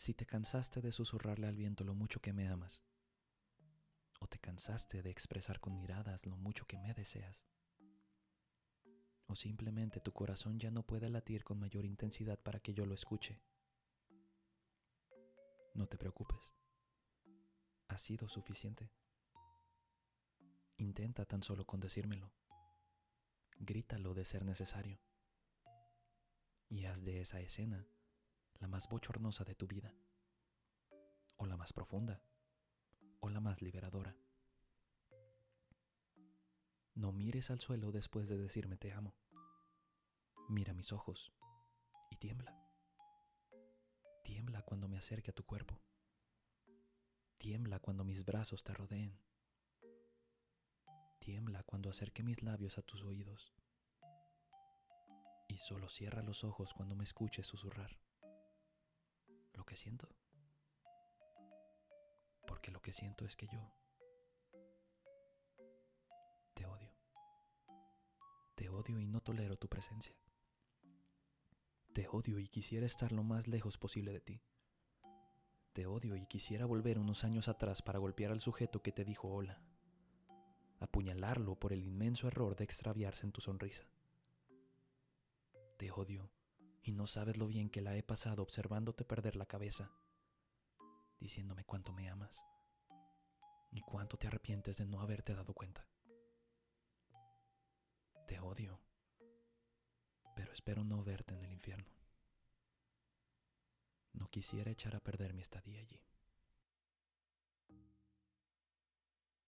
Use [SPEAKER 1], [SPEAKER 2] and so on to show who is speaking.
[SPEAKER 1] Si te cansaste de susurrarle al viento lo mucho que me amas, o te cansaste de expresar con miradas lo mucho que me deseas, o simplemente tu corazón ya no puede latir con mayor intensidad para que yo lo escuche, no te preocupes. Ha sido suficiente. Intenta tan solo con decírmelo. Grítalo de ser necesario. Y haz de esa escena la más bochornosa de tu vida, o la más profunda, o la más liberadora. No mires al suelo después de decirme te amo. Mira mis ojos y tiembla. Tiembla cuando me acerque a tu cuerpo. Tiembla cuando mis brazos te rodeen. Tiembla cuando acerque mis labios a tus oídos. Y solo cierra los ojos cuando me escuches susurrar. Que siento. Porque lo que siento es que yo te odio. Te odio y no tolero tu presencia. Te odio y quisiera estar lo más lejos posible de ti. Te odio y quisiera volver unos años atrás para golpear al sujeto que te dijo hola, apuñalarlo por el inmenso error de extraviarse en tu sonrisa. Te odio y no sabes lo bien que la he pasado observándote perder la cabeza, diciéndome cuánto me amas y cuánto te arrepientes de no haberte dado cuenta. Te odio, pero espero no verte en el infierno. No quisiera echar a perder mi estadía allí.